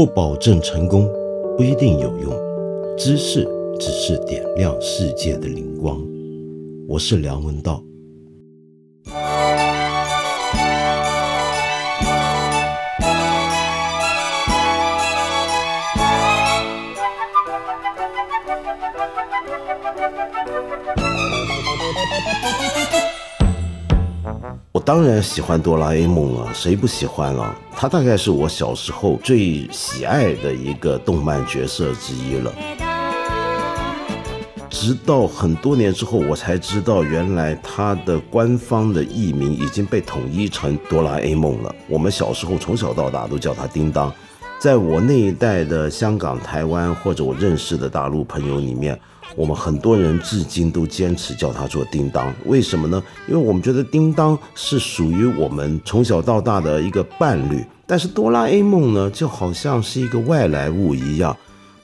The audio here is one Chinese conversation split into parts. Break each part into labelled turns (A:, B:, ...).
A: 不保证成功，不一定有用。知识只是点亮世界的灵光。我是梁文道。当然喜欢哆啦 A 梦了，谁不喜欢了？他大概是我小时候最喜爱的一个动漫角色之一了。直到很多年之后，我才知道，原来他的官方的译名已经被统一成哆啦 A 梦了。我们小时候从小到大都叫他叮当。在我那一代的香港、台湾或者我认识的大陆朋友里面。我们很多人至今都坚持叫他做叮当，为什么呢？因为我们觉得叮当是属于我们从小到大的一个伴侣，但是哆啦 A 梦呢，就好像是一个外来物一样。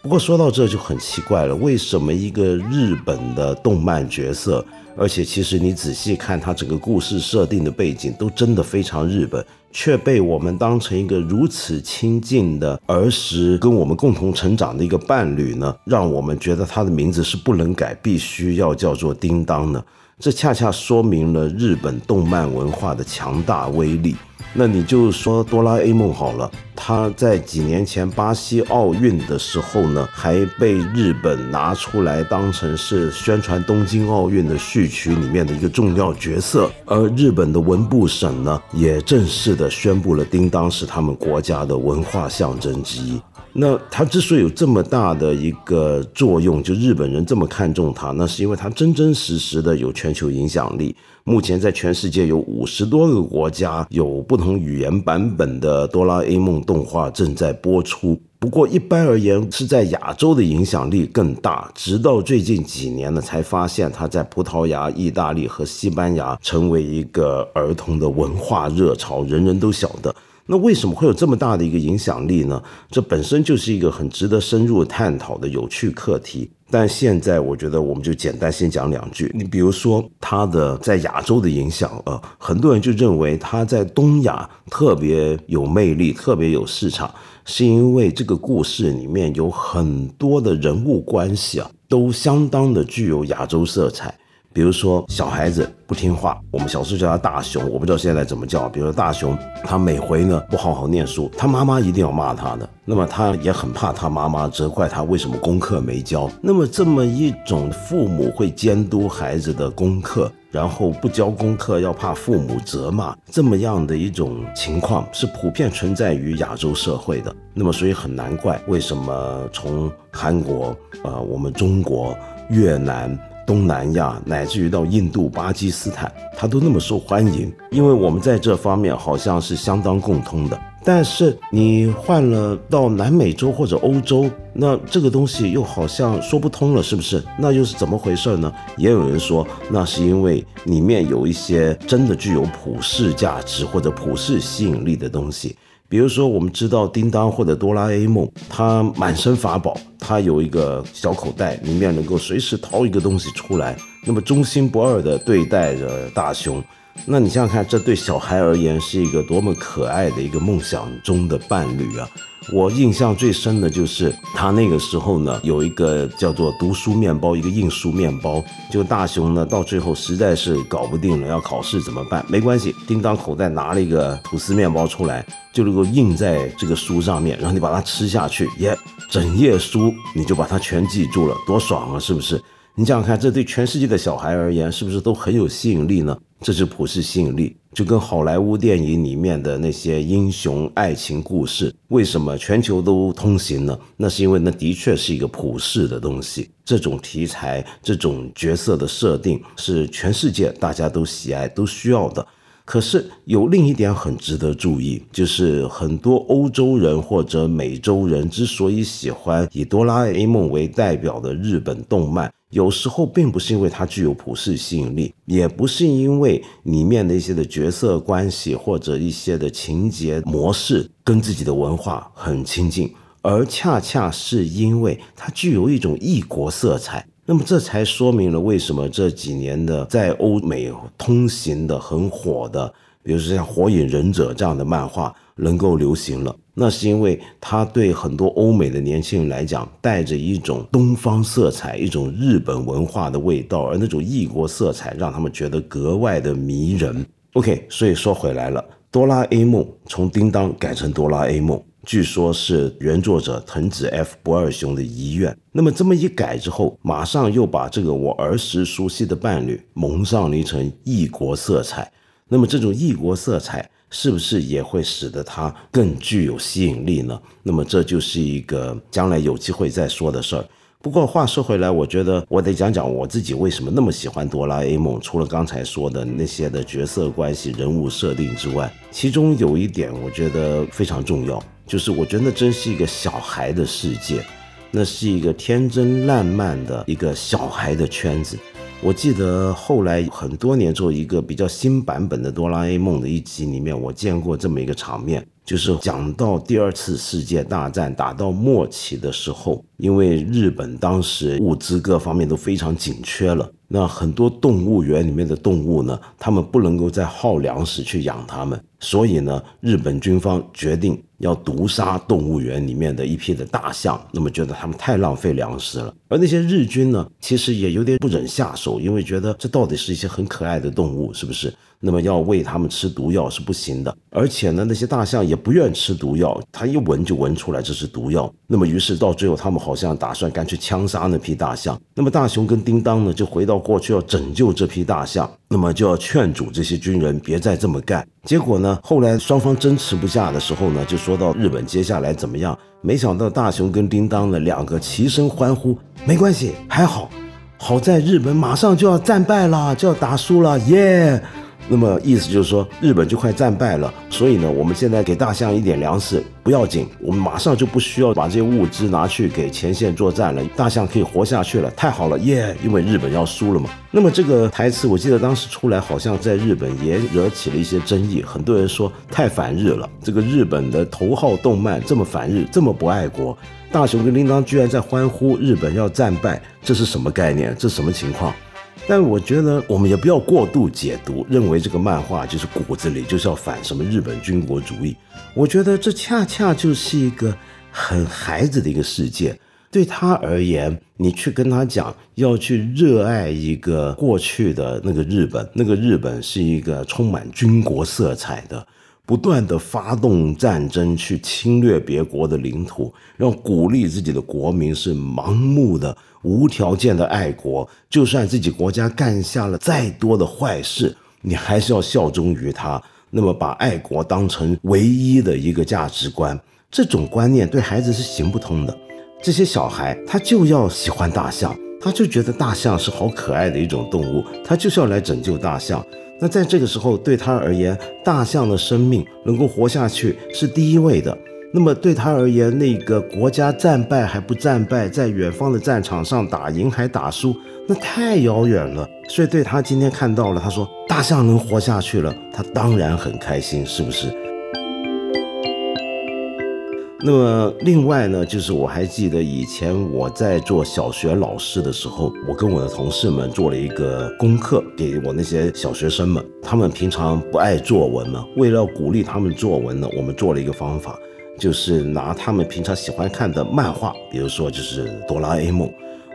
A: 不过说到这就很奇怪了，为什么一个日本的动漫角色？而且，其实你仔细看，它整个故事设定的背景都真的非常日本，却被我们当成一个如此亲近的儿时跟我们共同成长的一个伴侣呢？让我们觉得他的名字是不能改，必须要叫做叮当呢？这恰恰说明了日本动漫文化的强大威力。那你就说哆啦 A 梦好了，他在几年前巴西奥运的时候呢，还被日本拿出来当成是宣传东京奥运的序曲里面的一个重要角色，而日本的文部省呢，也正式的宣布了叮当是他们国家的文化象征之一。那它之所以有这么大的一个作用，就日本人这么看重它，那是因为它真真实实的有全球影响力。目前在全世界有五十多个国家有不同语言版本的哆啦 A 梦动画正在播出。不过一般而言，是在亚洲的影响力更大。直到最近几年呢，才发现它在葡萄牙、意大利和西班牙成为一个儿童的文化热潮，人人都晓得。那为什么会有这么大的一个影响力呢？这本身就是一个很值得深入探讨的有趣课题。但现在我觉得我们就简单先讲两句。你比如说它的在亚洲的影响啊，很多人就认为它在东亚特别有魅力、特别有市场，是因为这个故事里面有很多的人物关系啊，都相当的具有亚洲色彩。比如说小孩子不听话，我们小时候叫他大熊，我不知道现在怎么叫。比如说大熊，他每回呢不好好念书，他妈妈一定要骂他的。那么他也很怕他妈妈责怪他为什么功课没交。那么这么一种父母会监督孩子的功课，然后不交功课要怕父母责骂，这么样的一种情况是普遍存在于亚洲社会的。那么所以很难怪为什么从韩国、呃我们中国、越南。东南亚乃至于到印度、巴基斯坦，它都那么受欢迎，因为我们在这方面好像是相当共通的。但是你换了到南美洲或者欧洲，那这个东西又好像说不通了，是不是？那又是怎么回事呢？也有人说，那是因为里面有一些真的具有普世价值或者普世吸引力的东西。比如说，我们知道叮当或者哆啦 A 梦，它满身法宝，它有一个小口袋，里面能够随时掏一个东西出来，那么忠心不二的对待着大熊。那你想想看，这对小孩而言是一个多么可爱的一个梦想中的伴侣啊！我印象最深的就是他那个时候呢，有一个叫做读书面包，一个印书面包。就大雄呢，到最后实在是搞不定了，要考试怎么办？没关系，叮当口袋拿了一个吐司面包出来，就能够印在这个书上面，然后你把它吃下去，耶，整页书你就把它全记住了，多爽啊！是不是？你想想看，这对全世界的小孩而言，是不是都很有吸引力呢？这是普世吸引力，就跟好莱坞电影里面的那些英雄爱情故事，为什么全球都通行呢？那是因为那的确是一个普世的东西。这种题材、这种角色的设定，是全世界大家都喜爱、都需要的。可是有另一点很值得注意，就是很多欧洲人或者美洲人之所以喜欢以哆啦 A 梦为代表的日本动漫。有时候并不是因为它具有普世吸引力，也不是因为里面的一些的角色关系或者一些的情节模式跟自己的文化很亲近，而恰恰是因为它具有一种异国色彩。那么这才说明了为什么这几年的在欧美通行的很火的比如说像《火影忍者》这样的漫画能够流行了，那是因为它对很多欧美的年轻人来讲，带着一种东方色彩，一种日本文化的味道，而那种异国色彩让他们觉得格外的迷人。OK，所以说回来了，哆啦 A 梦从叮当改成哆啦 A 梦。据说，是原作者藤子 F 不二雄的遗愿。那么这么一改之后，马上又把这个我儿时熟悉的伴侣蒙上了一层异国色彩。那么这种异国色彩，是不是也会使得它更具有吸引力呢？那么这就是一个将来有机会再说的事儿。不过话说回来，我觉得我得讲讲我自己为什么那么喜欢哆啦 A 梦。除了刚才说的那些的角色关系、人物设定之外，其中有一点我觉得非常重要。就是我觉得那真是一个小孩的世界，那是一个天真烂漫的一个小孩的圈子。我记得后来很多年做，一个比较新版本的哆啦 A 梦的一集里面，我见过这么一个场面，就是讲到第二次世界大战打到末期的时候，因为日本当时物资各方面都非常紧缺了。那很多动物园里面的动物呢，他们不能够再耗粮食去养它们，所以呢，日本军方决定要毒杀动物园里面的一批的大象，那么觉得他们太浪费粮食了。而那些日军呢，其实也有点不忍下手，因为觉得这到底是一些很可爱的动物，是不是？那么要喂他们吃毒药是不行的，而且呢，那些大象也不愿吃毒药，它一闻就闻出来这是毒药。那么于是到最后，他们好像打算干脆枪杀那批大象。那么大雄跟叮当呢，就回到过去要拯救这批大象，那么就要劝阻这些军人别再这么干。结果呢，后来双方争持不下的时候呢，就说到日本接下来怎么样？没想到大雄跟叮当呢两个齐声欢呼：没关系，还好，好在日本马上就要战败了，就要打输了，耶！那么意思就是说，日本就快战败了，所以呢，我们现在给大象一点粮食不要紧，我们马上就不需要把这些物资拿去给前线作战了，大象可以活下去了，太好了，耶！因为日本要输了嘛。那么这个台词，我记得当时出来，好像在日本也惹起了一些争议，很多人说太反日了，这个日本的头号动漫这么反日，这么不爱国，大雄跟铃铛居然在欢呼日本要战败，这是什么概念？这什么情况？但我觉得我们也不要过度解读，认为这个漫画就是骨子里就是要反什么日本军国主义。我觉得这恰恰就是一个很孩子的一个世界。对他而言，你去跟他讲要去热爱一个过去的那个日本，那个日本是一个充满军国色彩的。不断的发动战争去侵略别国的领土，让鼓励自己的国民是盲目的、无条件的爱国。就算自己国家干下了再多的坏事，你还是要效忠于他。那么，把爱国当成唯一的一个价值观，这种观念对孩子是行不通的。这些小孩他就要喜欢大象，他就觉得大象是好可爱的一种动物，他就是要来拯救大象。那在这个时候，对他而言，大象的生命能够活下去是第一位的。那么对他而言，那个国家战败还不战败，在远方的战场上打赢还打输，那太遥远了。所以对他今天看到了，他说大象能活下去了，他当然很开心，是不是？那么另外呢，就是我还记得以前我在做小学老师的时候，我跟我的同事们做了一个功课，给我那些小学生们。他们平常不爱作文嘛，为了鼓励他们作文呢，我们做了一个方法，就是拿他们平常喜欢看的漫画，比如说就是哆啦 A 梦，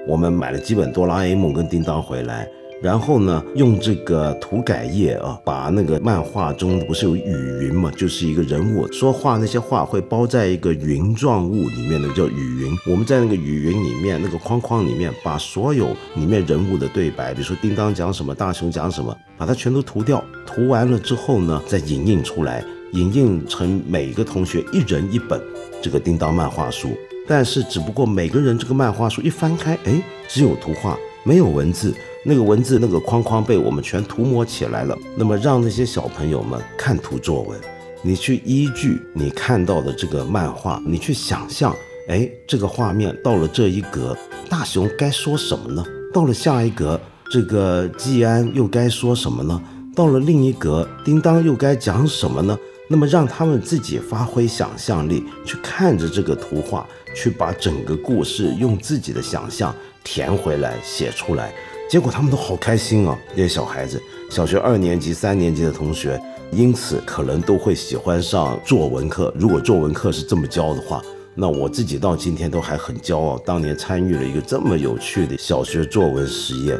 A: 我们买了几本哆啦 A 梦跟叮当回来。然后呢，用这个涂改液啊，把那个漫画中不是有雨云嘛，就是一个人物说话，那些话会包在一个云状物里面的，叫雨云。我们在那个雨云里面，那个框框里面，把所有里面人物的对白，比如说叮当讲什么，大雄讲什么，把它全都涂掉。涂完了之后呢，再影印出来，影印成每个同学一人一本这个叮当漫画书。但是只不过每个人这个漫画书一翻开，哎，只有图画，没有文字。那个文字那个框框被我们全涂抹起来了。那么让那些小朋友们看图作文，你去依据你看到的这个漫画，你去想象，哎，这个画面到了这一格，大雄该说什么呢？到了下一格，这个季安又该说什么呢？到了另一格，叮当又该讲什么呢？那么让他们自己发挥想象力，去看着这个图画，去把整个故事用自己的想象填回来，写出来。结果他们都好开心啊！那些小孩子，小学二年级、三年级的同学，因此可能都会喜欢上作文课。如果作文课是这么教的话，那我自己到今天都还很骄傲，当年参与了一个这么有趣的小学作文实验。